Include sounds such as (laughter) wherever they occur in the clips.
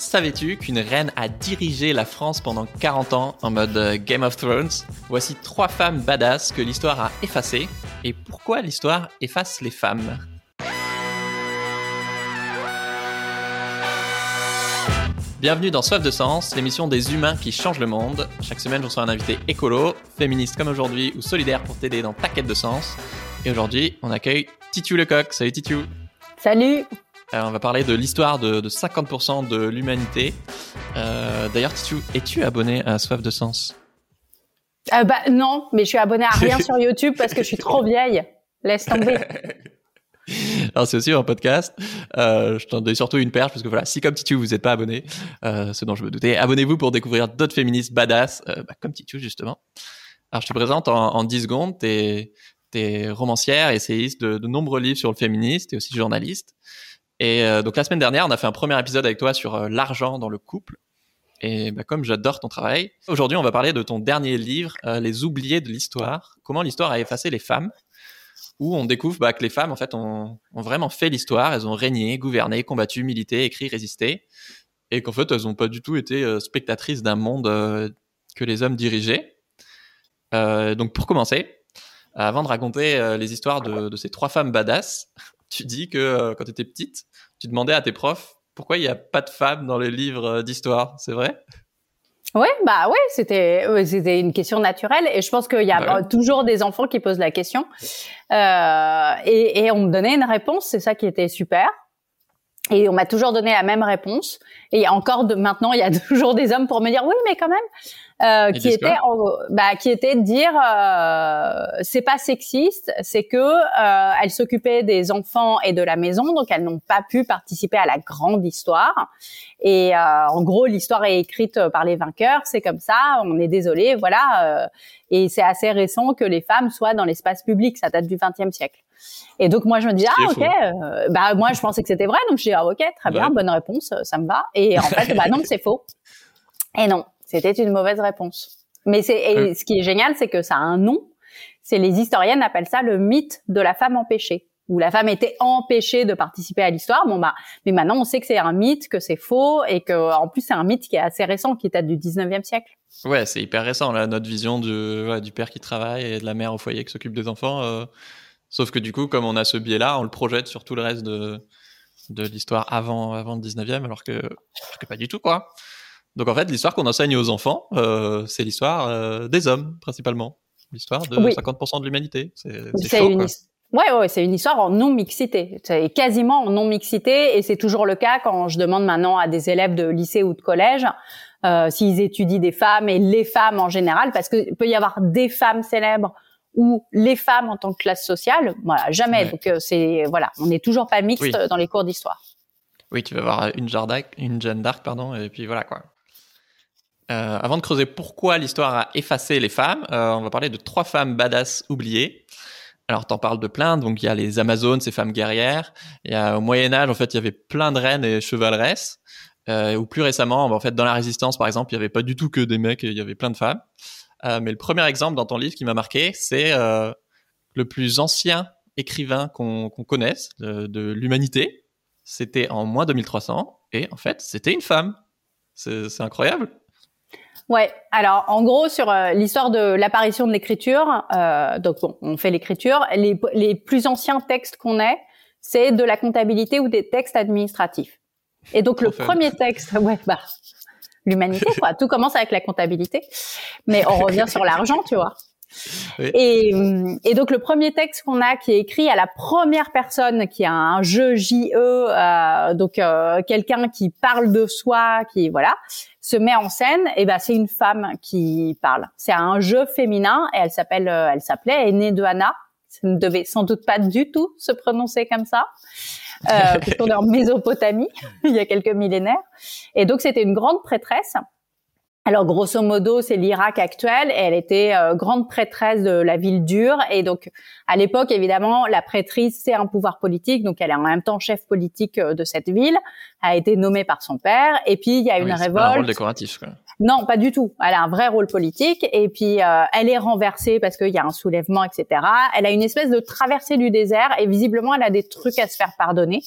Savais-tu qu'une reine a dirigé la France pendant 40 ans en mode euh, Game of Thrones? Voici trois femmes badass que l'histoire a effacées. Et pourquoi l'histoire efface les femmes? Bienvenue dans Soif de Sens, l'émission des humains qui changent le monde. Chaque semaine, je reçois un invité écolo, féministe comme aujourd'hui ou solidaire pour t'aider dans ta quête de sens. Et aujourd'hui, on accueille Titu Lecoq. Salut Titu Salut euh, on va parler de l'histoire de, 50% de l'humanité. Euh, D'ailleurs, Titu, es-tu abonné à Soif de Sens? Euh, Bah non, mais je suis abonné à rien (laughs) sur YouTube parce que je suis trop vieille. Laisse tomber. (laughs) Alors c'est aussi un podcast. Euh, je t'en donne surtout une perche parce que voilà, si comme Titu vous n'êtes pas abonné, euh, ce dont je me doutais, abonnez-vous pour découvrir d'autres féministes badass, euh, bah, comme Titu justement. Alors je te présente en, en 10 secondes. T'es es romancière, essayiste de, de nombreux livres sur le féministe et aussi journaliste. Et euh, donc la semaine dernière, on a fait un premier épisode avec toi sur euh, l'argent dans le couple. Et bah, comme j'adore ton travail, aujourd'hui on va parler de ton dernier livre, euh, Les oubliés de l'histoire. Comment l'histoire a effacé les femmes, où on découvre bah, que les femmes en fait ont, vraiment fait l'histoire. Elles ont régné, gouverné, combattu, milité, écrit, résisté, et qu'en fait elles n'ont pas du tout été spectatrices d'un monde que les hommes dirigeaient. donc pour commencer, avant de raconter les histoires de, de, ces trois femmes badass, tu dis que quand tu étais petite, tu demandais à tes profs pourquoi il n'y a pas de femmes dans les livres euh, d'histoire, c'est vrai? Ouais, bah ouais, c'était c'était une question naturelle et je pense qu'il y a bah toujours des enfants qui posent la question euh, et, et, on me donnait une réponse, c'est ça qui était super. Et on m'a toujours donné la même réponse. Et encore de, maintenant, il y a (laughs) toujours des hommes pour me dire oui, mais quand même, euh, qui était, bah, qui était de dire euh, c'est pas sexiste, c'est que euh, elles s'occupaient des enfants et de la maison, donc elles n'ont pas pu participer à la grande histoire. Et euh, en gros, l'histoire est écrite par les vainqueurs, c'est comme ça. On est désolé, voilà. Euh, et c'est assez récent que les femmes soient dans l'espace public. Ça date du XXe siècle. Et donc moi je me dis ah ok, euh, bah moi je pensais que c'était vrai, donc je dis ah ok très bien, bonne réponse, ça me va. Et en (laughs) fait bah non c'est faux. Et non, c'était une mauvaise réponse. Mais c'est et ce qui est génial, c'est que ça a un nom. C'est les historiennes appellent ça le mythe de la femme empêchée où la femme était empêchée de participer à l'histoire. Bon bah, mais maintenant on sait que c'est un mythe, que c'est faux et que en plus c'est un mythe qui est assez récent, qui date du 19e siècle. Ouais, c'est hyper récent là, notre vision du, ouais, du père qui travaille et de la mère au foyer qui s'occupe des enfants. Euh, Sauf que du coup, comme on a ce biais-là, on le projette sur tout le reste de, de l'histoire avant, avant le 19e, alors que, que pas du tout, quoi. Donc en fait, l'histoire qu'on enseigne aux enfants, euh, c'est l'histoire euh, des hommes, principalement. L'histoire de 50% de l'humanité. C'est une... Ouais, ouais, c'est une histoire en non-mixité. C'est quasiment en non-mixité, et c'est toujours le cas quand je demande maintenant à des élèves de lycée ou de collège euh, s'ils étudient des femmes et les femmes en général, parce qu'il peut y avoir des femmes célèbres ou les femmes en tant que classe sociale, voilà, jamais. Donc c'est voilà, on n'est toujours pas mixte dans les cours d'histoire. Oui, tu vas avoir une Jeanne d'Arc, une Jeanne d'Arc, pardon, et puis voilà quoi. Euh, avant de creuser pourquoi l'histoire a effacé les femmes, euh, on va parler de trois femmes badass oubliées. Alors, t'en parles de plein. Donc, il y a les Amazones, ces femmes guerrières. Il y a au Moyen Âge, en fait, il y avait plein de reines et chevaleresses. Euh, ou plus récemment, en fait, dans la Résistance, par exemple, il y avait pas du tout que des mecs, il y avait plein de femmes. Mais le premier exemple dans ton livre qui m'a marqué, c'est le plus ancien écrivain qu'on connaisse de, l'humanité. C'était en moins 2300 et en fait, c'était une femme. C'est incroyable. Ouais. Alors, en gros, sur euh, l'histoire de l'apparition de l'écriture, euh, donc bon, on fait l'écriture. Les, les, plus anciens textes qu'on ait, c'est de la comptabilité ou des textes administratifs. Et donc, le premier texte, ouais, bah, l'humanité, quoi. Tout commence avec la comptabilité, mais on revient sur l'argent, tu vois. Et, et, donc le premier texte qu'on a qui est écrit à la première personne, qui a un jeu JE, euh, donc euh, quelqu'un qui parle de soi, qui voilà, se met en scène, et ben c'est une femme qui parle. C'est un jeu féminin et elle s'appelle, euh, elle s'appelait Aînée de Anna. Ça ne devait sans doute pas du tout se prononcer comme ça euh, puisqu'on est en (laughs) Mésopotamie, (laughs) il y a quelques millénaires. Et donc, c'était une grande prêtresse. Alors, grosso modo, c'est l'Irak actuel et elle était euh, grande prêtresse de la ville dure. Et donc, à l'époque, évidemment, la prêtrise, c'est un pouvoir politique. Donc, elle est en même temps chef politique euh, de cette ville, a été nommée par son père. Et puis, il y a une révolte. un rôle décoratif, quoi. Non, pas du tout. Elle a un vrai rôle politique et puis euh, elle est renversée parce qu'il y a un soulèvement, etc. Elle a une espèce de traversée du désert et visiblement elle a des trucs à se faire pardonner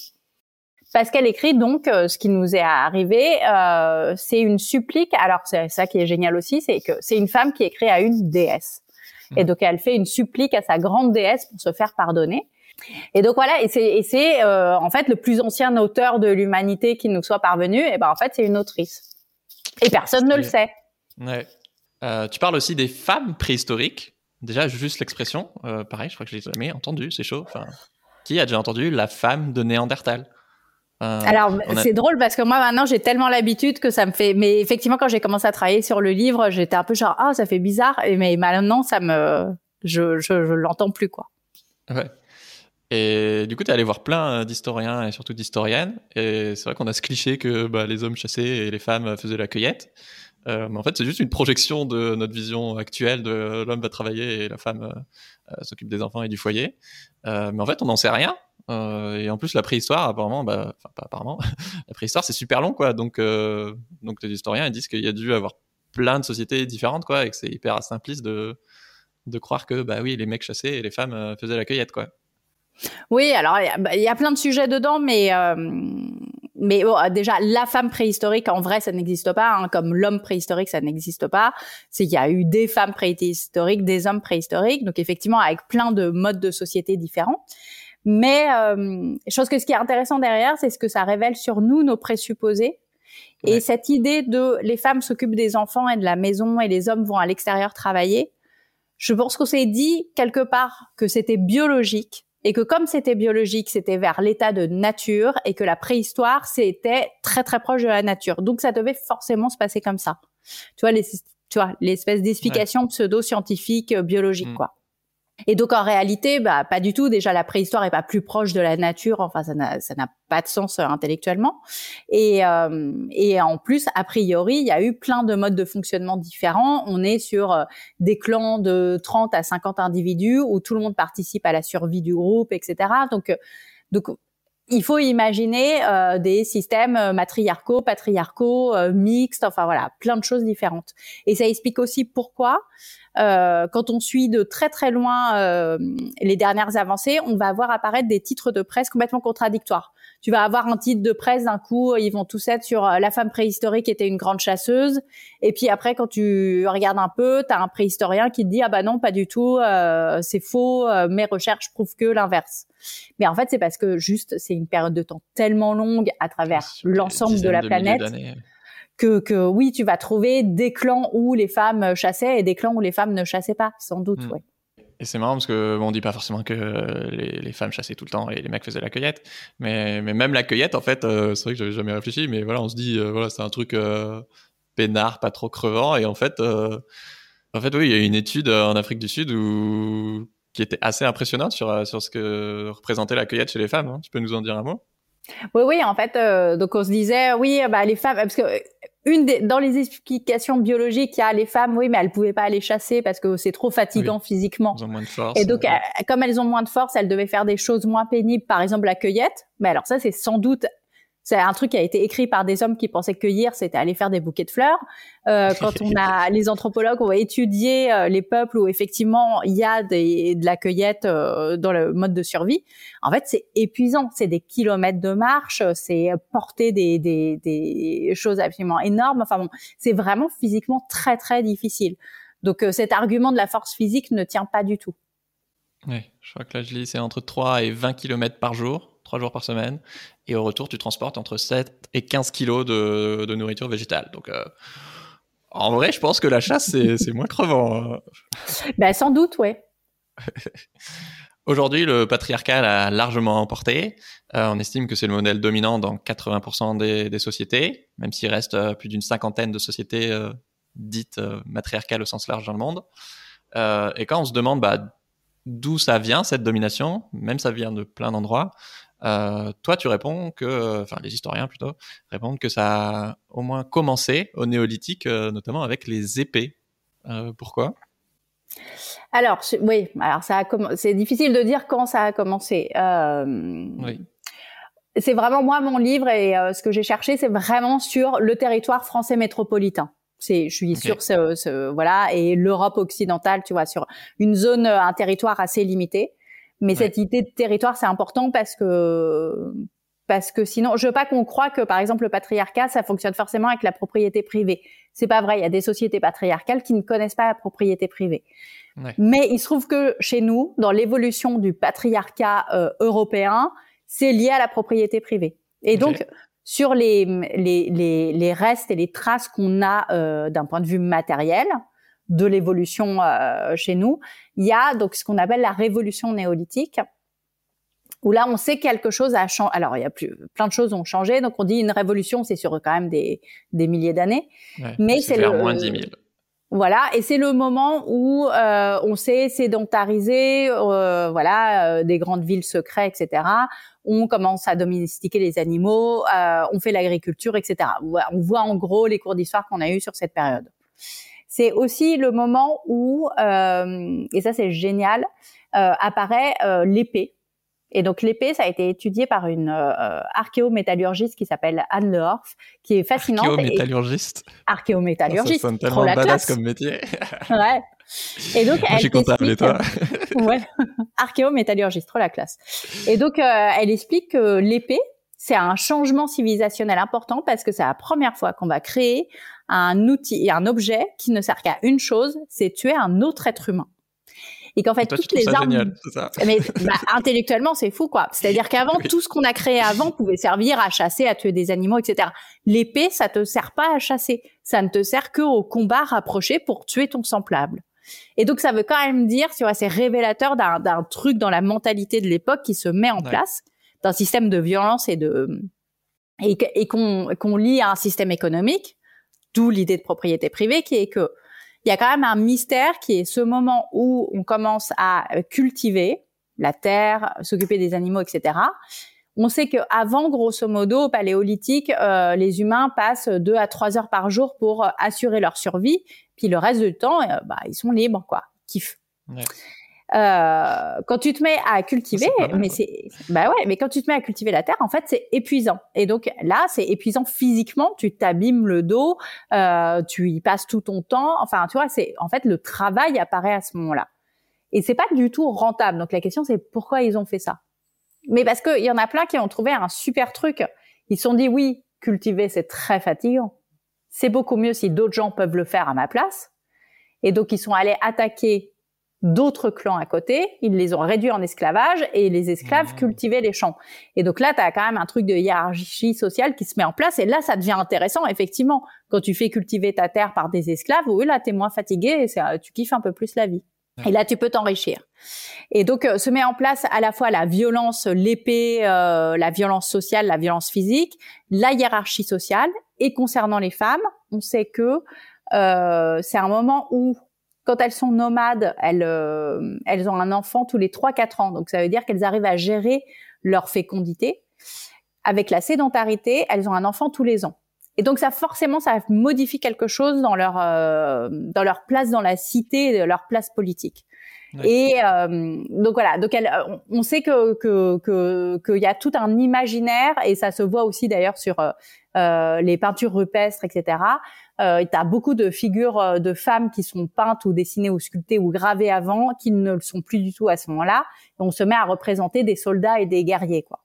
Pascal écrit donc ce qui nous est arrivé, c'est une supplique. Alors c'est ça qui est génial aussi, c'est que c'est une femme qui écrit à une déesse. Et donc elle fait une supplique à sa grande déesse pour se faire pardonner. Et donc voilà, et c'est, euh, en fait le plus ancien auteur de l'humanité qui nous soit parvenu. Et ben en fait c'est une autrice. Et personne ne le sait. Ouais. Euh, tu parles aussi des femmes préhistoriques. Déjà juste l'expression, euh, pareil, je crois que je l'ai jamais entendu, c'est chaud. Enfin, qui a déjà entendu la femme de Néandertal? Euh, Alors c'est drôle parce que moi maintenant j'ai tellement l'habitude que ça me fait. Mais effectivement quand j'ai commencé à travailler sur le livre, j'étais un peu genre ah ça fait bizarre. Mais maintenant ça me, je je, je l'entends plus quoi. Ouais. Et du coup, tu es allé voir plein d'historiens et surtout d'historiennes. Et c'est vrai qu'on a ce cliché que bah, les hommes chassaient et les femmes faisaient la cueillette. Euh, mais en fait, c'est juste une projection de notre vision actuelle de l'homme va travailler et la femme euh, s'occupe des enfants et du foyer. Euh, mais en fait, on n'en sait rien. Euh, et en plus, la préhistoire, apparemment, bah, enfin pas apparemment, (laughs) la préhistoire c'est super long, quoi. Donc, euh, donc les historiens ils disent qu'il y a dû avoir plein de sociétés différentes, quoi, et que c'est hyper simpliste de de croire que bah oui, les mecs chassaient et les femmes euh, faisaient la cueillette, quoi. Oui, alors il y, bah, y, a plein de sujets dedans, mais mais déjà la femme préhistorique en vrai ça n'existe pas, hein, comme l'homme préhistorique ça n'existe pas. C'est qu'il y a eu des femmes préhistoriques, des hommes préhistoriques, donc effectivement avec plein de modes de société différents. Mais euh, je pense que ce qui est intéressant derrière, c'est ce que ça révèle sur nous, nos présupposés. Et cette idée de les femmes s'occupent des enfants et de la maison et les hommes vont à l'extérieur travailler, je pense qu'on s'est dit quelque part que c'était biologique et que comme c'était biologique, c'était vers l'état de nature et que la préhistoire, c'était très très proche de la nature. Donc ça devait forcément se passer comme ça. Tu vois, les, tu vois, l'espèce d'explication pseudo-scientifique euh, biologique, mm. quoi. Et donc en réalité, bah pas du tout. Déjà la préhistoire est pas plus proche de la nature. Enfin ça n'a pas de sens euh, intellectuellement. Et euh, et en plus a priori il y a eu plein de modes de fonctionnement différents. On est sur euh, des clans de 30 à 50 individus où tout le monde participe à la survie du groupe, etc. Donc donc il faut imaginer des systèmes matriarcaux, patriarcaux, mixtes, enfin voilà, plein de choses différentes. Et ça explique aussi pourquoi euh, quand on suit de très très loin euh, les dernières avancées, on va voir apparaître des titres de presse complètement contradictoires. Tu vas avoir un titre de presse d'un coup, ils vont tous être sur euh, la femme préhistorique était une grande chasseuse, et puis après quand tu regardes un peu, tu as un préhistorien qui te dit ah bah non pas du tout, euh, c'est faux, mes recherches prouvent que l'inverse. Mais en fait c'est parce que juste c'est une période de temps tellement longue à travers l'ensemble de la planète que, que oui, tu vas trouver des clans où les femmes chassaient et des clans où les femmes ne chassaient pas, sans doute, mm. Et c'est marrant parce que bon, on dit pas forcément que les, les, femmes chassaient tout le temps et les mecs faisaient la cueillette, mais, mais même la cueillette, en fait, euh, c'est vrai que j'avais jamais réfléchi, mais voilà, on se dit, euh, voilà, c'est un truc euh, peinard, pas trop crevant, et en fait, en fait, oui, il y a une étude en Afrique du Sud où qui était assez impressionnante sur sur ce que représentait la cueillette chez les femmes. Hein. Tu peux nous en dire un mot? Oui, oui, en fait, euh, donc on se disait, oui, bah les femmes, parce que euh, une des, dans les explications biologiques, il y a les femmes, oui, mais elles pouvaient pas aller chasser parce que c'est trop fatigant physiquement. Elles ont moins de force. Et donc, euh, comme elles ont moins de force, elles devaient faire des choses moins pénibles, par exemple la cueillette. Mais alors ça, c'est sans doute c'est un truc qui a été écrit par des hommes qui pensaient que cueillir, c'était aller faire des bouquets de fleurs. Euh, (laughs) quand on a les anthropologues ont étudié euh, les peuples où effectivement il y a des, de la cueillette euh, dans le mode de survie, en fait c'est épuisant. C'est des kilomètres de marche, c'est porter des, des, des choses absolument énormes. Enfin bon, c'est vraiment physiquement très très difficile. Donc euh, cet argument de la force physique ne tient pas du tout. Oui, je crois que là je lis c'est entre 3 et 20 kilomètres par jour. 3 jours par semaine. Et au retour, tu transportes entre 7 et 15 kilos de, de nourriture végétale. Donc, euh, en vrai, je pense que la chasse, c'est (laughs) moins crevant. Ben, sans doute, ouais. (laughs) Aujourd'hui, le patriarcat a largement emporté. Euh, on estime que c'est le modèle dominant dans 80% des, des, sociétés, même s'il reste euh, plus d'une cinquantaine de sociétés euh, dites matriarcales au sens large dans le monde. et quand on se demande bah, d'où ça vient, cette domination, même ça vient de plein d'endroits, toi, tu réponds que, enfin, les historiens plutôt répondent que ça a au moins commencé au néolithique, euh, notamment avec les épées. Euh, pourquoi? Alors, oui, alors ça a c'est difficile de dire quand ça a commencé. oui. C'est vraiment moi mon livre et ce que j'ai cherché, c'est vraiment sur le territoire français métropolitain. C'est, je suis sur ce, ce, voilà et l'Europe occidentale, tu vois, sur une zone, un territoire assez limité. Mais cette idée de territoire, c'est important parce que parce que sinon, je veux pas qu'on croie que, par exemple, le patriarcat, ça fonctionne forcément avec la propriété privée. C'est pas vrai. Il y a des sociétés patriarcales qui ne connaissent pas la propriété privée. Mais il se trouve que chez nous, dans l'évolution du patriarcat euh, européen, c'est lié à la propriété privée. Et donc, sur les, les, les, les, restes et les traces qu'on a euh, d'un point de vue matériel de l'évolution euh, chez nous, il y a donc ce qu'on appelle la révolution néolithique, où là on sait quelque chose a changé. Alors il y a plus, plein de choses ont changé, donc on dit une révolution, c'est sur quand même des, des milliers d'années, mais c'est le moins 10 000. Voilà, et c'est le moment où euh, on s'est sédentarisé, euh, voilà, euh, des grandes villes secrètes, etc. On commence à domestiquer les animaux, euh, on fait l'agriculture, etc. On voit en gros les cours d'histoire qu'on a eu sur cette période. C'est aussi le moment où, euh, et ça c'est génial, apparaît l'épée et donc l'épée, ça a été étudié par une euh, archéométallurgiste qui s'appelle Anne Lehorf, qui est fascinante. Archéométallurgiste. Archéométallurgiste. Ça sonne tellement badass comme métier. (laughs) ouais. Et donc, elle je suis content toi. (laughs) ouais. Archéométallurgiste, trop la classe. Et donc, euh, elle explique que l'épée, c'est un changement civilisationnel important parce que c'est la première fois qu'on va créer un outil et un objet qui ne sert qu'à une chose, c'est tuer un autre être humain. Et qu'en fait toutes les armes génial, ça. mais bah, intellectuellement c'est fou quoi. C'est-à-dire qu'avant tout ce qu'on a créé avant (laughs) pouvait servir à chasser à tuer des animaux etc l'épée ça te sert pas à chasser. Ça ne te sert que au combat rapproché pour tuer ton semblable. Et donc ça veut quand même dire tu vois c'est révélateur d'un truc dans la mentalité de l'époque qui se met en place d'un système de violence et de et, qu'on qu'on lie à un système économique d'où l'idée de propriété privée qui est que il y a quand même un mystère qui est ce moment où on commence à cultiver la terre, s'occuper des animaux, etc. On sait qu'avant, grosso modo, au paléolithique, euh, les humains passent deux à trois heures par jour pour assurer leur survie. Puis le reste du temps, euh, bah, ils sont libres, quoi. Ouais. Euh, quand tu te mets à cultiver, mais c'est, bah ouais, mais quand tu te mets à cultiver la terre, en fait, c'est épuisant. Et donc là, c'est épuisant physiquement. Tu t'abîmes le dos, euh, tu y passes tout ton temps. Enfin, tu vois, c'est en fait le travail apparaît à ce moment-là. Et c'est pas du tout rentable. Donc la question, c'est pourquoi ils ont fait ça? Mais parce qu'il y en a plein qui ont trouvé un super truc. Ils se sont dit oui, cultiver c'est très fatigant. C'est beaucoup mieux si d'autres gens peuvent le faire à ma place. Et donc ils sont allés attaquer d'autres clans à côté, ils les ont réduits en esclavage et les esclaves mmh. cultivaient les champs. Et donc là, tu as quand même un truc de hiérarchie sociale qui se met en place et là, ça devient intéressant, effectivement. Quand tu fais cultiver ta terre par des esclaves, oui, là, tu es moins fatigué et tu kiffes un peu plus la vie. Et là, tu peux t'enrichir. Et donc, euh, se met en place à la fois la violence, l'épée, euh, la violence sociale, la violence physique, la hiérarchie sociale. Et concernant les femmes, on sait que euh, c'est un moment où quand elles sont nomades, elles, euh, elles ont un enfant tous les 3-4 ans. Donc ça veut dire qu'elles arrivent à gérer leur fécondité. Avec la sédentarité, elles ont un enfant tous les ans. Et donc ça forcément ça modifie quelque chose dans leur euh, dans leur place dans la cité, leur place politique. Et euh, donc voilà, donc elle, on sait que que qu'il y a tout un imaginaire et ça se voit aussi d'ailleurs sur euh, les peintures rupestres, etc. Euh, tu as beaucoup de figures euh, de femmes qui sont peintes ou dessinées ou sculptées ou gravées avant, qui ne le sont plus du tout à ce moment-là. on se met à représenter des soldats et des guerriers, quoi.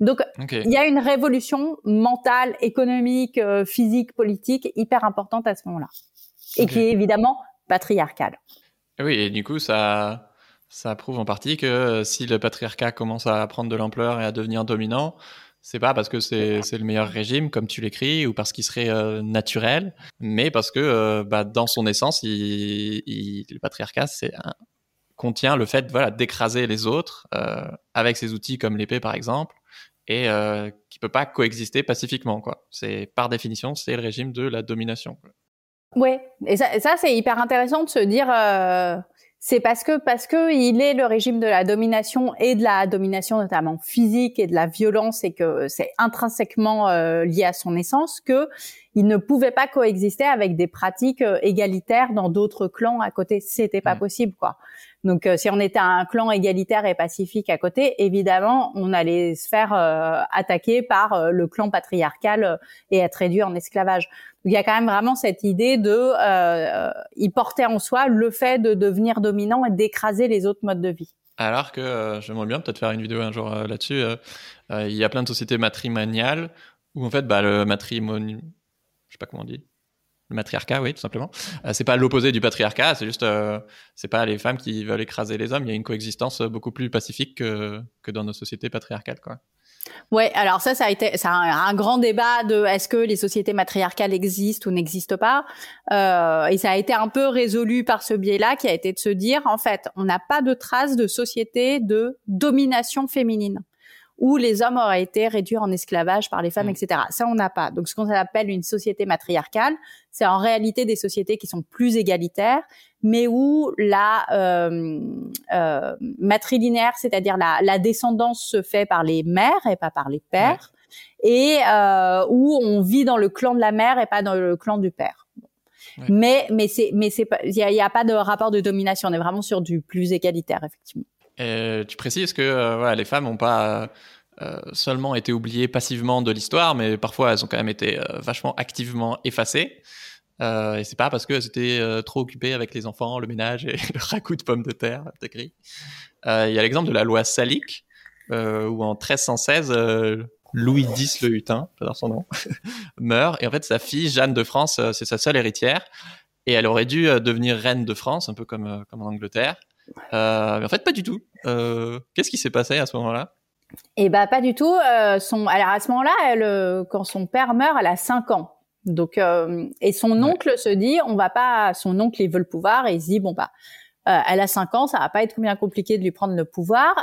Donc, il y a une révolution mentale, économique, euh, physique, politique hyper importante à ce moment-là, et qui est évidemment patriarcale. Oui, et du coup, ça, ça prouve en partie que si le patriarcat commence à prendre de l'ampleur et à devenir dominant, c'est pas parce que c'est le meilleur régime, comme tu l'écris, ou parce qu'il serait euh, naturel, mais parce que euh, bah, dans son essence, il, il, le patriarcat c'est contient le fait voilà, d'écraser les autres euh, avec ses outils comme l'épée par exemple, et qui peut pas coexister pacifiquement. Quoi. C'est par définition, c'est le régime de la domination. Quoi. Ouais, et ça, ça c'est hyper intéressant de se dire c'est parce que parce que il est le régime de la domination et de la domination notamment physique et de la violence et que c'est intrinsèquement euh, lié à son essence que il ne pouvait pas coexister avec des pratiques euh, égalitaires dans d'autres clans à côté. C'était pas possible quoi. Donc euh, si on était un clan égalitaire et pacifique à côté, évidemment on allait se faire attaquer par le clan patriarcal et être réduit en esclavage il y a quand même vraiment cette idée de, euh, il en soi le fait de devenir dominant et d'écraser les autres modes de vie. Alors que j'aimerais bien peut-être faire une vidéo un jour là-dessus. il y a plein de sociétés matrimoniales où en fait bah, le matrimonial, je sais pas comment on dit, le matriarcat, oui, tout simplement. Euh, c'est pas l'opposé du patriarcat, c'est juste, euh, c'est pas les femmes qui veulent écraser les hommes. Il y a une coexistence beaucoup plus pacifique que, que dans nos sociétés patriarcales, quoi. Ouais, alors ça, ça a été, un, grand débat de est-ce que les sociétés matriarcales existent ou n'existent pas, euh, et ça a été un peu résolu par ce biais-là, qui a été de se dire, en fait, on n'a pas de traces de société de domination féminine où les hommes auraient été réduits en esclavage par les femmes, mm. etc. Ça, on n'a pas. Donc, ce qu'on appelle une société matriarcale, c'est en réalité des sociétés qui sont plus égalitaires, mais où la euh, euh, matrilinéaire, c'est-à-dire la, la, descendance se fait par les mères et pas par les pères, et euh, où on vit dans le clan de la mère et pas dans le clan du père. Mais mais c'est mais c'est il n'y a, a, pas de rapport de domination. On est vraiment sur du plus égalitaire effectivement. Et tu précises que euh, voilà, les femmes n'ont pas euh, seulement été oubliées passivement de l'histoire, mais parfois elles ont quand même été euh, vachement activement effacées. Euh, et c'est pas parce qu'elles étaient trop occupées avec les enfants, le ménage et (laughs) le ragoût de pommes de terre. Il y a l'exemple de la loi salique, où en 1316, Louis X le Hutin, j'adore son nom, (laughs) meurt. Et en fait, sa fille, Jeanne de France, c'est sa seule héritière. Et elle aurait dû devenir reine de France, un peu comme, comme en Angleterre. Euh, mais en fait, pas du tout. Euh, qu'est-ce qui s'est passé à ce moment-là? Eh ben, pas du tout. Euh, son, alors à ce moment-là, quand son père meurt, elle a 5 ans. Donc, et son oncle se dit, on va pas. Son oncle, il veut le pouvoir, et il se dit, bon bah. elle a 5 ans, ça va pas être bien compliqué de lui prendre le pouvoir.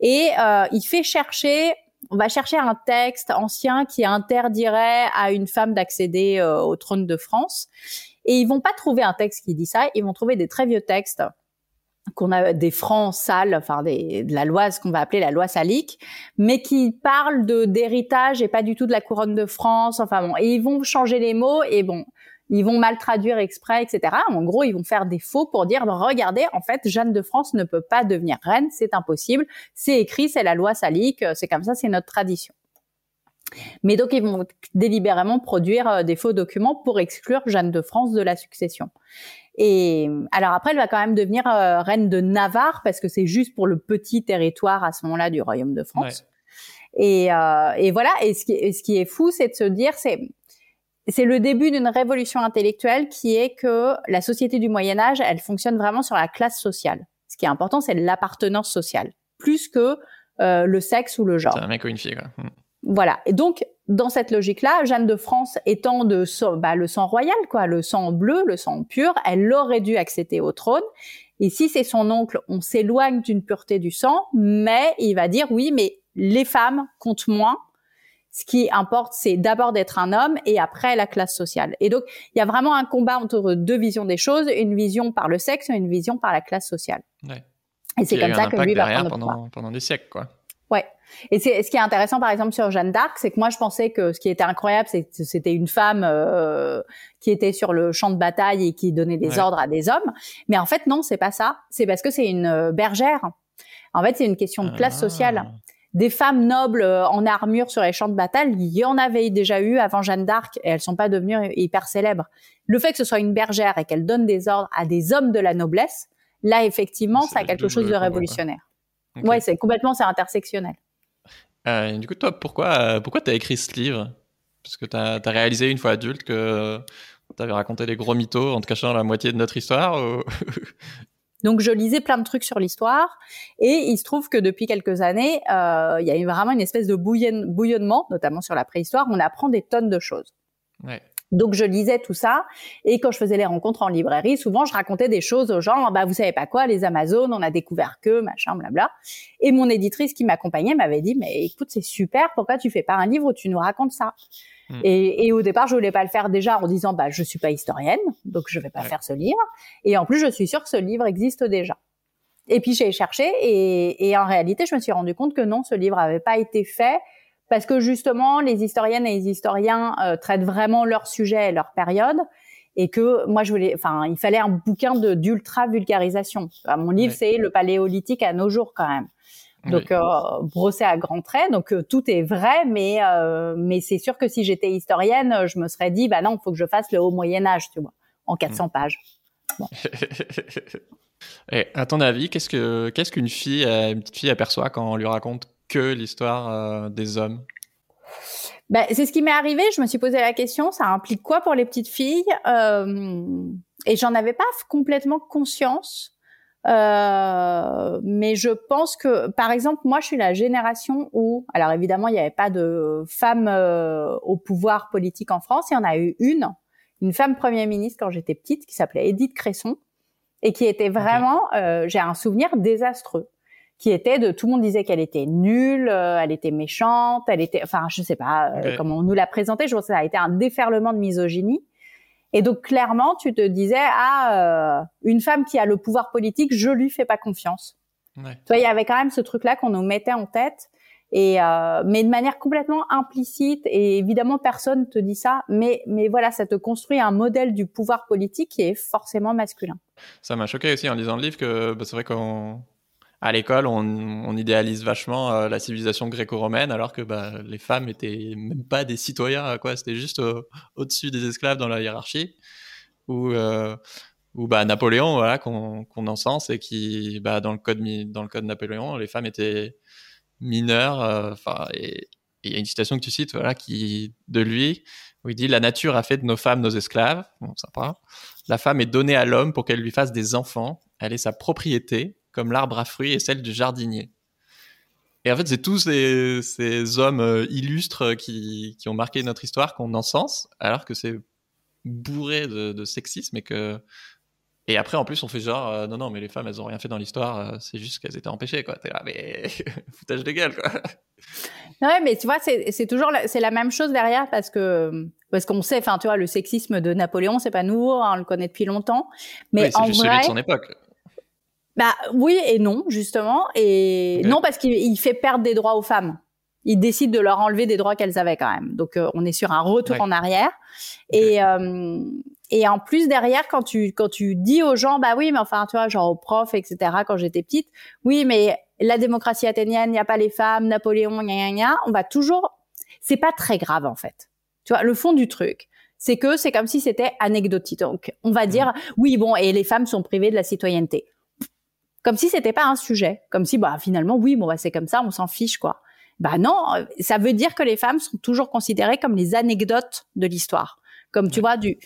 Et il fait chercher on va chercher un texte ancien qui interdirait à une femme d'accéder au trône de France. Et ils vont pas trouver un texte qui dit ça, ils vont trouver des très vieux textes qu'on a des francs sales, enfin des, de la loi, ce qu'on va appeler la loi salique, mais qui parlent de d'héritage et pas du tout de la couronne de France. Enfin bon, et ils vont changer les mots et bon, ils vont mal traduire exprès, etc. En gros, ils vont faire des faux pour dire regardez, en fait, Jeanne de France ne peut pas devenir reine, c'est impossible. C'est écrit, c'est la loi salique, c'est comme ça, c'est notre tradition. Mais donc, ils vont délibérément produire euh, des faux documents pour exclure Jeanne de France de la succession. Et alors après, elle va quand même devenir euh, reine de Navarre parce que c'est juste pour le petit territoire à ce moment-là du royaume de France. Et, euh, et, voilà. Et ce qui, ce qui est fou, c'est de se dire, c'est c'est le début d'une révolution intellectuelle qui est que la société du Moyen Âge, elle fonctionne vraiment sur la classe sociale. Ce qui est important, c'est l'appartenance sociale, plus que euh, le sexe ou le genre. C'est un mec ou une fille, quoi. Hmm. Voilà. Et donc, dans cette logique-là, Jeanne de France étant de bah, le sang royal, quoi, le sang bleu, le sang pur, elle aurait dû accéder au trône. Et si c'est son oncle, on s'éloigne d'une pureté du sang, mais il va dire oui, mais les femmes comptent moins. Ce qui importe, c'est d'abord d'être un homme et après la classe sociale. Et donc, il y a vraiment un combat entre deux visions des choses, une vision par le sexe et une vision par la classe sociale. Ouais. Et c'est comme ça que lui va prendre pendant, pendant des siècles, quoi. Ouais. Et c'est ce qui est intéressant par exemple sur Jeanne d'Arc, c'est que moi je pensais que ce qui était incroyable, c'est que c'était une femme euh, qui était sur le champ de bataille et qui donnait des ordres à des hommes. Mais en fait non, c'est pas ça. C'est parce que c'est une euh, bergère. En fait, c'est une question de classe ah. sociale. Des femmes nobles euh, en armure sur les champs de bataille, il y en avait déjà eu avant Jeanne d'Arc et elles sont pas devenues hyper célèbres. Le fait que ce soit une bergère et qu'elle donne des ordres à des hommes de la noblesse, là effectivement, ça a quelque chose de révolutionnaire. Ouais, c'est complètement c'est intersectionnel. Euh, du coup, toi, pourquoi, euh, pourquoi tu as écrit ce livre? Parce que tu as, réalisé une fois adulte que tu avais raconté des gros mythos en te cachant la moitié de notre histoire (laughs) Donc je lisais plein de trucs sur l'histoire et il se trouve que depuis quelques années, euh, il y a eu vraiment une espèce de bouillonnement, notamment sur la préhistoire. On apprend des tonnes de choses. Ouais. Donc je lisais tout ça et quand je faisais les rencontres en librairie, souvent je racontais des choses aux gens, bah vous savez pas quoi, les Amazones, on a découvert que machin blabla. Et mon éditrice qui m'accompagnait m'avait dit mais écoute c'est super, pourquoi tu fais pas un livre où tu nous racontes ça? Hmm. et, au départ je voulais pas le faire déjà en disant bah je suis pas historienne donc je vais pas faire ce livre et en plus je suis sûre que ce livre existe déjà. Et puis j'ai cherché et, et en réalité je me suis rendu compte que non ce livre avait pas été fait parce que justement, les historiennes et les historiens euh, traitent vraiment leur sujet et leur période, et que moi, je voulais, enfin, il fallait un bouquin de d'ultra vulgarisation. mon livre, c'est le Paléolithique à nos jours quand même. Donc euh, brossé à grands traits, donc euh, tout est vrai, mais mais c'est sûr que si j'étais historienne, je me serais dit bah non, il faut que je fasse le haut Moyen Âge, tu vois, en 400 mm. pages. (laughs) Et à ton avis, qu'est-ce que qu'est-ce qu'une fille, une petite fille aperçoit quand on lui raconte? Que l'histoire des hommes? Ben, c'est ce qui m'est arrivé. Je me suis posé la question, ça implique quoi pour les petites filles? Euh, Et j'en avais pas complètement conscience. Euh, mais je pense que, par exemple, moi, je suis la génération où, alors évidemment, il n'y avait pas de femmes euh, au pouvoir politique en France. Il y en a eu une, une femme première ministre quand j'étais petite, qui s'appelait Edith Cresson, et qui était vraiment, euh, j'ai un souvenir désastreux qui était de tout le monde disait qu'elle était nulle, euh, elle était méchante, elle était, enfin je sais pas euh, comment on nous l'a présentée. Je pense que ça a été un déferlement de misogynie. Et donc clairement, tu te disais ah euh, une femme qui a le pouvoir politique, je lui fais pas confiance. Ouais. Tu vois, il y avait quand même ce truc-là qu'on nous mettait en tête. Et mais de manière complètement implicite et évidemment personne te dit ça mais mais voilà ça te construit un modèle du pouvoir politique qui est forcément masculin. Ça m'a choqué aussi en lisant le livre que bah, c'est vrai qu'on à l'école, on, idéalise vachement euh, la civilisation gréco-romaine, alors que bah, les femmes étaient même pas des citoyens, quoi. C'était juste au-dessus des esclaves dans la hiérarchie. Ou, euh, ou bah, Napoléon, voilà, qu'on qu encense et qui, bah, dans le code dans le code Napoléon, les femmes étaient mineures. Euh, enfin, il y a une citation que tu cites, voilà, qui de lui, où il dit la nature a fait de nos femmes nos esclaves. Bon, sympa. La femme est donnée à l'homme pour qu'elle lui fasse des enfants. Elle est sa propriété comme l'arbre à fruits et celle du jardinier. Et en fait, c'est tous ces, hommes euh, illustres qui, qui, ont marqué notre histoire qu'on encense, alors que c'est bourré de, sexisme et que. Et après, en plus, on fait genre, euh, non, non, mais les femmes, elles ont rien fait dans l'histoire, euh, c'est juste qu'elles étaient empêchées, quoi. T'es là, mais (laughs) foutage de gueule, quoi. Ouais, mais tu vois, c'est toujours, c'est la même chose derrière parce que, parce qu'on sait, enfin, tu vois, le sexisme de Napoléon, c'est pas nouveau, hein, on le connaît depuis longtemps. Mais en juste vrai, celui de son époque. Bah oui et non justement et non parce qu'il fait perdre des droits aux femmes. Il décide de leur enlever des droits qu'elles avaient quand même. Donc euh, on est sur un retour en arrière et euh, et en plus derrière quand tu quand tu dis aux gens bah oui mais enfin tu vois genre aux profs etc quand j'étais petite oui mais la démocratie athénienne il n'y a pas les femmes Napoléon gna, gna, on va toujours c'est pas très grave en fait. Tu vois le fond du truc c'est que c'est comme si c'était anecdotique. Donc, on va dire, oui, bon, et les femmes sont privées de la citoyenneté comme si c'était pas un sujet, comme si bah finalement oui bon bah c'est comme ça, on s'en fiche quoi. Bah non, ça veut dire que les femmes sont toujours considérées comme les anecdotes de l'histoire, comme tu vois du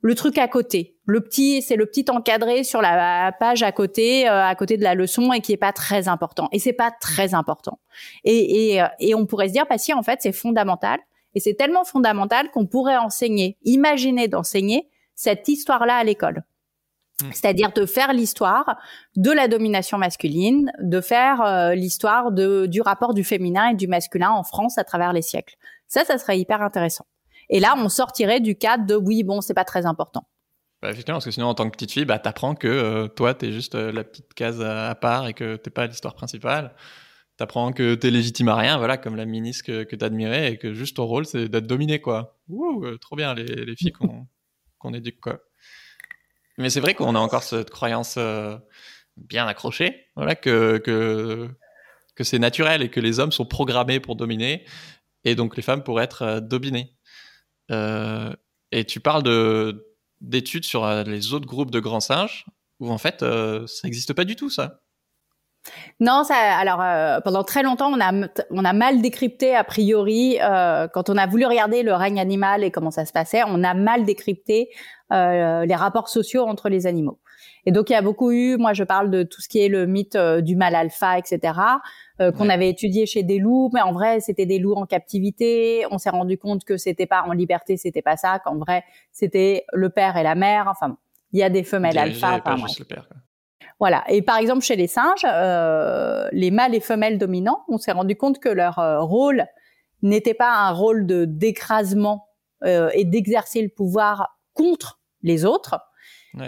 le truc à côté, le petit c'est le petit encadré sur la page à côté euh, à côté de la leçon et qui est pas très important et c'est pas très important. Et, et, euh, et on pourrait se dire bah si en fait c'est fondamental et c'est tellement fondamental qu'on pourrait enseigner, imaginer d'enseigner cette histoire-là à l'école. Mm. C'est-à-dire de faire l'histoire de la domination masculine, de faire euh, l'histoire de, du rapport du féminin et du masculin en France à travers les siècles. Ça, ça serait hyper intéressant. Et là, on sortirait du cadre de oui, bon, c'est pas très important. Bah, effectivement, parce que sinon, en tant que petite fille, bah, t'apprends que euh, toi, t'es juste euh, la petite case à, part et que t'es pas l'histoire principale. T'apprends que t'es légitime à rien, voilà, comme la ministre que, que t'admirais et que juste ton rôle, c'est d'être dominé, quoi. Ouh, trop bien, les, les filles qu'on qu'on éduque, quoi. Mais c'est vrai qu'on a encore cette croyance euh, bien accrochée, voilà, que, que, c'est naturel et que les hommes sont programmés pour dominer, et donc les femmes pour être euh, dominées. Euh, et tu parles de d'études sur les autres groupes de grands singes, où en fait, ça n'existe pas du tout, ça. Non, ça. Alors euh, pendant très longtemps, on a on a mal décrypté a priori euh, quand on a voulu regarder le règne animal et comment ça se passait, on a mal décrypté euh, les rapports sociaux entre les animaux. Et donc il y a beaucoup eu, moi je parle de tout ce qui est le mythe du mal alpha, etc. qu'on avait étudié chez des loups, mais en vrai c'était des loups en captivité. On s'est rendu compte que c'était pas en liberté, c'était pas ça, qu'en vrai c'était le père et la mère. Enfin, il y a des femelles alpha. Le père, quoi. Voilà. Et par exemple, chez les singes, euh, les mâles et femelles dominants, on s'est rendu compte que leur euh, rôle n'était pas un rôle de d'écrasement euh, et d'exercer le pouvoir contre les autres,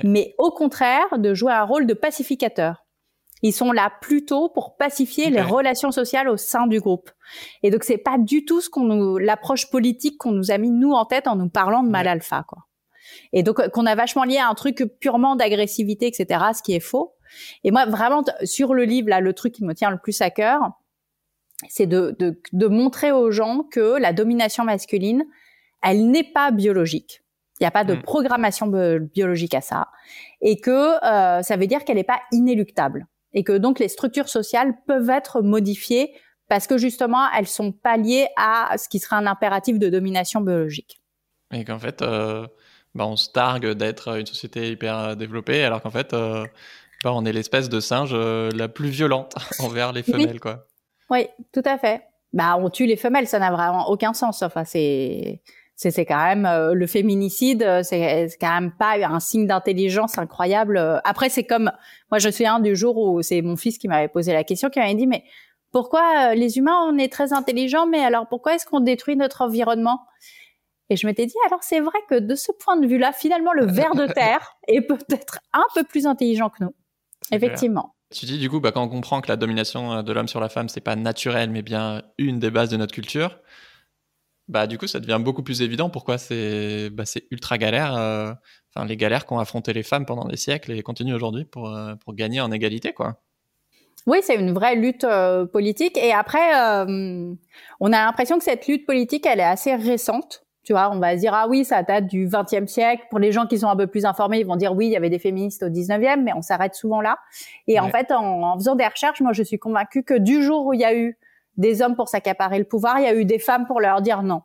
mais au contraire de jouer un rôle de pacificateur. Ils sont là plutôt pour pacifier les relations sociales au sein du groupe. Et donc c'est pas du tout ce qu'on nous l'approche politique qu'on nous a mis nous en tête en nous parlant de mal alpha quoi. Et donc qu'on a vachement lié à un truc purement d'agressivité etc. Ce qui est faux. Et moi, vraiment, sur le livre, là, le truc qui me tient le plus à cœur, c'est de, de, montrer aux gens que la domination masculine, elle n'est pas biologique. Il n'y a pas de mm. programmation biologique à ça. Et que euh, ça veut dire qu'elle n'est pas inéluctable. Et que donc les structures sociales peuvent être modifiées parce que justement, elles sont pas liées à ce qui serait un impératif de domination biologique. Et qu'en fait, euh, bah, on se targue d'être une société hyper développée, alors qu'en fait, euh, bah, on est l'espèce de singe euh, la plus violente (laughs) envers les femelles, oui. quoi. Oui, tout à fait. Bah, on tue les femelles, ça n'a vraiment aucun sens. Enfin, c'est c'est quand même euh, le féminicide, euh, c'est quand même pas un signe d'intelligence incroyable. Après, c'est comme moi, je suis un du jour où c'est mon fils qui m'avait posé la question, qui m'avait dit mais pourquoi les humains on est très intelligents, mais alors pourquoi est-ce qu'on détruit notre environnement? Et je m'étais dit alors c'est vrai que de ce point de vue-là, finalement le ver de terre (laughs) est peut-être un peu plus intelligent que nous. Effectivement. Tu dis du coup, bah, quand on comprend que la domination de l'homme sur la femme, c'est pas naturel, mais bien une des bases de notre culture, bah du coup, ça devient beaucoup plus évident pourquoi c'est bah, ultra galère. Euh, enfin, les galères qu'ont affronté les femmes pendant des siècles et continuent aujourd'hui pour, euh, pour gagner en égalité, quoi. Oui, c'est une vraie lutte euh, politique. Et après, on a l'impression que cette lutte politique, elle est assez récente. Tu vois, on va se dire ah oui, ça date du XXe siècle. Pour les gens qui sont un peu plus informés, ils vont dire oui, il y avait des féministes au XIXe, mais on s'arrête souvent là. Et en fait, en, faisant des recherches, moi, je suis convaincue que du jour où il y a eu des hommes pour s'accaparer le pouvoir, il y a eu des femmes pour leur dire non.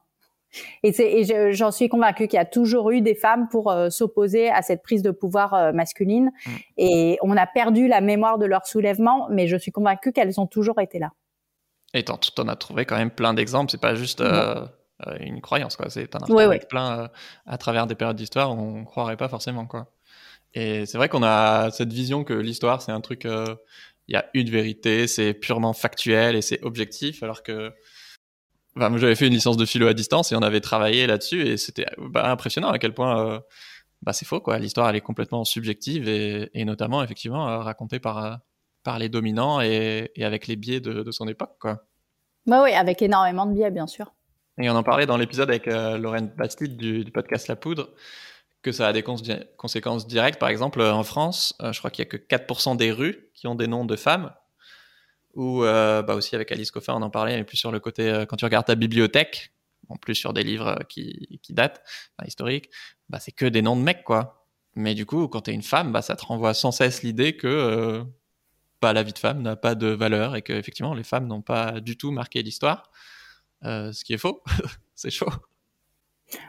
Et, et j'en suis convaincue qu'il y a toujours eu des femmes pour euh, s'opposer à cette prise de pouvoir euh, masculine. Mm. Et on a perdu la mémoire de leur soulèvement, mais je suis convaincue qu'elles ont toujours été là. Et t'en, en as trouvé quand même plein d'exemples. C'est pas juste. Euh, une croyance, quoi. C'est un oui, plein euh, à travers des périodes d'histoire où on croirait pas forcément, quoi. Et c'est vrai qu'on a cette vision que l'histoire, c'est un truc, euh, il y a une vérité, c'est purement factuel et c'est objectif, alors que moi, j'avais fait une licence de philo à distance et on avait travaillé là-dessus et c'était bah, impressionnant à quel point bah, c'est faux, quoi. L'histoire, elle est complètement subjective et, et notamment, effectivement, racontée par, par les dominants et, et avec les biais de, de son époque, quoi. Bah oui, avec énormément de biais, bien sûr. Et on en parlait dans l'épisode avec euh, Lorraine Bastide du, podcast La Poudre, que ça a des conséquences directes. Par exemple, en France, euh, je crois qu'il n'y a que 4% des rues qui ont des noms de femmes. Ou euh, bah aussi avec Alice Coffin, on en parlait, mais plus sur le côté, quand tu regardes ta bibliothèque, en plus sur des livres qui, qui datent, historiques, bah c'est que des noms de mecs, quoi. Mais du coup, quand tu es une femme, bah, ça te renvoie sans cesse l'idée que bah, la vie de femme n'a pas de valeur et que effectivement les femmes n'ont pas du tout marqué l'histoire. Euh, ce qui est faux. (laughs) c'est chaud.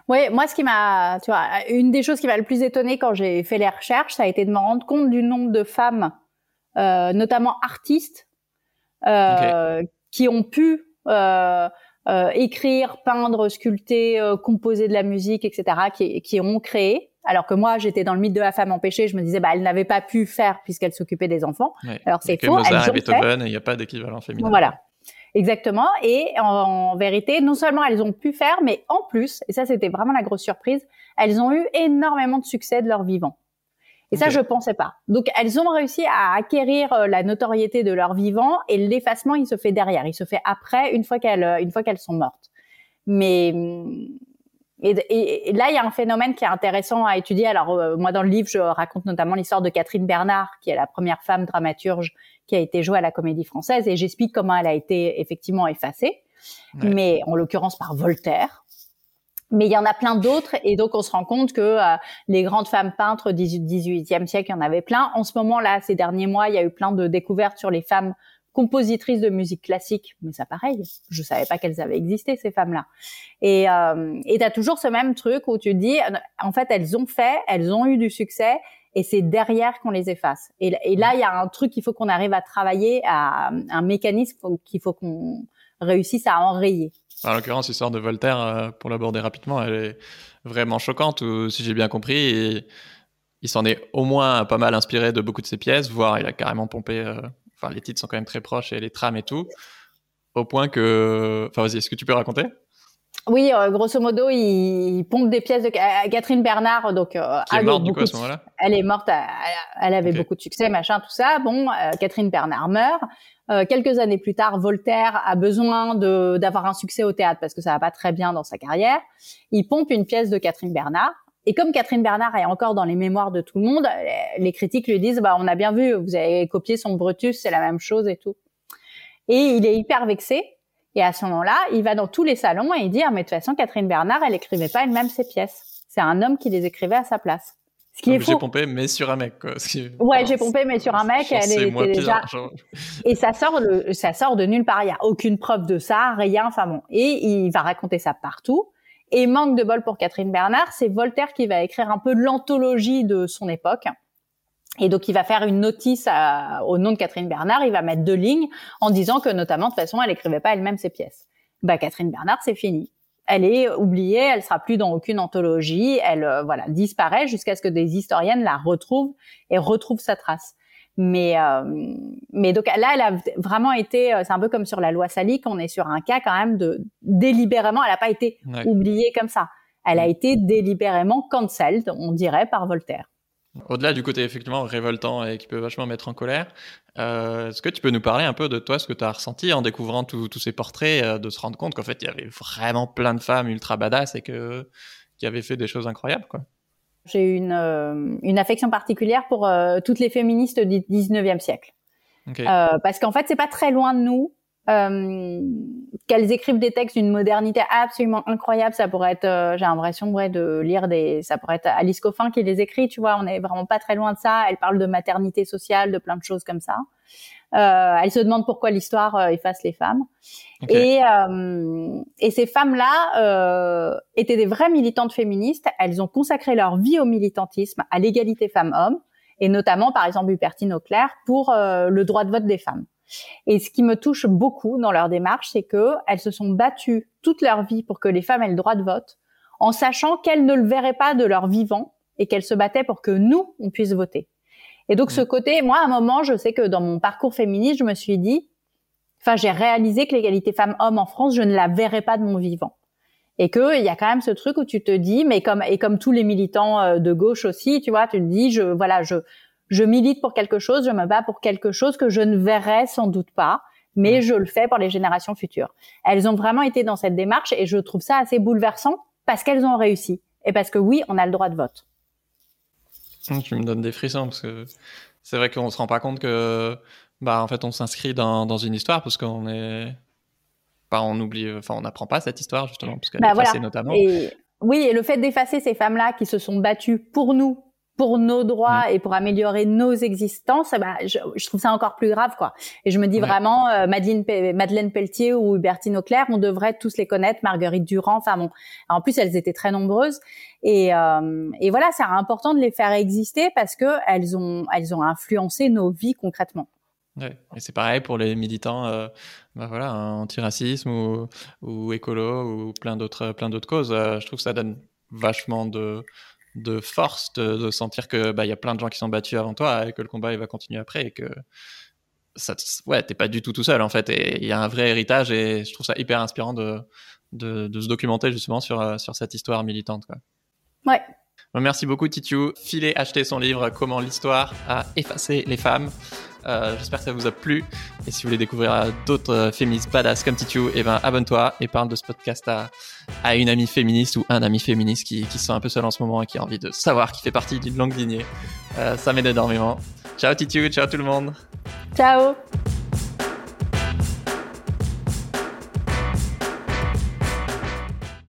Oui, moi, ce qui m'a, tu vois, une des choses qui m'a le plus étonné quand j'ai fait les recherches, ça a été de me rendre compte du nombre de femmes, euh, notamment artistes, euh, qui ont pu euh, écrire, peindre, sculpter, composer de la musique, etc., qui, qui ont créé. Alors que moi, j'étais dans le mythe de la femme empêchée. Je me disais, bah, elle n'avait pas pu faire puisqu'elle s'occupait des enfants. Alors c'est faux. Mozart et Beethoven, il n'y a pas d'équivalent féminin. Voilà. Exactement. Et en, vérité, non seulement elles ont pu faire, mais en plus, et ça c'était vraiment la grosse surprise, elles ont eu énormément de succès de leur vivant. Et ça, je pensais pas. Donc, elles ont réussi à acquérir euh, la notoriété de leur vivant et l'effacement, il se fait derrière. Il se fait après, une fois qu'elles, une fois qu'elles sont mortes. Mais et, là, il y a un phénomène qui est intéressant à étudier. Alors, euh, moi, dans le livre, je raconte notamment l'histoire de Catherine Bernard, qui est la première femme dramaturge qui a été jouée à la Comédie Française, et j'explique comment elle a été effectivement effacée, mais en l'occurrence par Voltaire. Mais il y en a plein d'autres, et donc on se rend compte que euh, les grandes femmes peintres du 18e siècle, il y en avait plein. En ce moment-là, ces derniers mois, il y a eu plein de découvertes sur les femmes compositrices de musique classique, mais ça pareil, je savais pas qu'elles avaient existé ces femmes-là. Et euh, et t'as toujours ce même truc où tu dis, en fait, elles ont fait, elles ont eu du succès, et c'est derrière qu'on les efface. Et, là, il y a un truc qu'il faut qu'on arrive à travailler, à, un mécanisme qu'il faut qu'on réussisse à enrayer. En l'occurrence, l'histoire de Voltaire, euh, pour l'aborder rapidement, elle est vraiment choquante, si j'ai bien compris, il s'en est au moins pas mal inspiré de beaucoup de ses pièces, voire il a carrément pompé, euh, enfin les titres sont quand même très proches et les trames et tout, au point que, enfin vas-y, est-ce que tu peux raconter? Oui, euh, grosso modo, il, pompe des pièces de Catherine Bernard, donc euh, qui est morte du coup à ce moment-là? Elle est morte, elle, avait beaucoup de succès, machin, tout ça. Bon, euh, Catherine Bernard meurt. quelques années plus tard, Voltaire a besoin d'avoir un succès au théâtre parce que ça va pas très bien dans sa carrière. Il pompe une pièce de Catherine Bernard. Et comme Catherine Bernard est encore dans les mémoires de tout le monde, les critiques lui disent bah on a bien vu, vous avez copié son Brutus, c'est la même chose et tout. Et il est hyper vexé et à ce moment-là, il va dans tous les salons et il dit ah, mais de toute façon Catherine Bernard, elle écrivait pas elle-même ses pièces. c'est un homme qui les écrivait à sa place. Ce qui est. J'ai pompé, mais sur un mec, quoi. Ouais, j'ai pompé, mais sur un mec, elle est déjà. Et ça sort de, ça sort de nulle part. Il y a aucune preuve de ça, rien. Enfin bon. Et il va raconter ça partout. Et manque de bol pour Catherine Bernard, c'est Voltaire qui va écrire un peu l'anthologie de son époque. Et donc, il va faire une notice au nom de Catherine Bernard. Il va mettre deux lignes en disant que, notamment, de toute façon, elle écrivait pas elle-même ses pièces. Bah, Catherine Bernard, c'est fini elle est oubliée, elle sera plus dans aucune anthologie, elle euh, voilà disparaît jusqu'à ce que des historiennes la retrouvent et retrouvent sa trace. Mais euh, mais donc là, elle a vraiment été, euh, c'est un peu comme sur la loi Salic, on est sur un cas quand même de délibérément, elle n'a pas été oubliée comme ça, elle a été délibérément cancelled, on dirait par Voltaire. Au-delà du côté effectivement révoltant et qui peut vachement mettre en colère, euh, est-ce que tu peux nous parler un peu de toi, ce que tu as ressenti en découvrant tous ces portraits, euh, de se rendre compte qu'en fait il y avait vraiment plein de femmes ultra badass et que qui avaient fait des choses incroyables quoi? J'ai une, euh, une affection particulière pour toutes les féministes du 19e siècle. parce qu'en fait, c'est pas très loin de nous euh, qu'elles écrivent des textes d'une modernité absolument incroyable. Ça pourrait être, euh, j'ai l'impression ouais, de lire des, ça pourrait être Alice Coffin qui les écrit. Tu vois, on est vraiment pas très loin de ça. Elle parle de maternité sociale, de plein de choses comme ça. Euh, elle se demande pourquoi l'histoire euh, efface les femmes. Et, euh, et ces femmes-là étaient des vraies militantes féministes. Elles ont consacré leur vie au militantisme, à l'égalité femmes-hommes, et notamment, par exemple, Hubertine Auclair pour le droit de vote des femmes. Et ce qui me touche beaucoup dans leur démarche, c'est que elles se sont battues toute leur vie pour que les femmes aient le droit de vote, en sachant qu'elles ne le verraient pas de leur vivant et qu'elles se battaient pour que nous, on puisse voter. Et donc ce mm. côté, moi, à un moment, je sais que dans mon parcours féministe, je me suis dit, enfin, j'ai réalisé que l'égalité femmes-hommes en France, je ne la verrais pas de mon vivant. Et que il y a quand même ce truc où tu te dis, mais comme et comme tous les militants euh, de gauche aussi, tu vois, tu te dis, je voilà, je je milite pour quelque chose, je me bats pour quelque chose que je ne verrai sans doute pas, mais je le fais pour les générations futures. Elles ont vraiment été dans cette démarche et je trouve ça assez bouleversant parce qu'elles ont réussi et parce que oui, on a le droit de vote. Tu me donnes des frissons parce que c'est vrai qu'on se rend pas compte que bah en fait on s'inscrit dans, dans une histoire parce qu'on est pas on oublie enfin on n'apprend pas cette histoire justement parce qu'elle bah est voilà. notamment. Et oui, et le fait d'effacer ces femmes-là qui se sont battues pour nous pour nos droits mm. et pour améliorer nos existences, bah, je, je, trouve ça encore plus grave, quoi. Et je me dis vraiment, euh, Madeleine, Madeleine Pelletier ou Hubertine Auclair, on devrait tous les connaître, Marguerite Durand, enfin bon. En plus, elles étaient très nombreuses. Et, euh, et voilà, c'est important de les faire exister parce que elles ont, elles ont influencé nos vies concrètement. Ouais. Et c'est pareil pour les militants, euh, bah voilà, antiracisme ou, ou écolo ou plein d'autres, plein d'autres causes. Euh, je trouve que ça donne vachement de, de force de, sentir que bah il y a plein de gens qui sont battus avant toi et que le combat il va continuer après et que ça ouais t'es pas du tout tout seul en fait et il y a un vrai héritage et je trouve ça hyper inspirant de de, se documenter justement sur euh, sur cette histoire militante quoi. Ouais. Merci beaucoup Titu. Filez acheter son livre Comment l'histoire a effacé les femmes. Euh, j'espère que ça vous a plu. Et si vous voulez découvrir euh, d'autres euh, féministes badass comme Titu, eh ben, abonne-toi et parle de ce podcast à, à une amie féministe ou un ami féministe qui, qui se sent un peu seul en ce moment et qui a envie de savoir qu'il fait partie d'une longue lignée. ça m'aide énormément. Ciao Titu, ciao tout le monde. Ciao.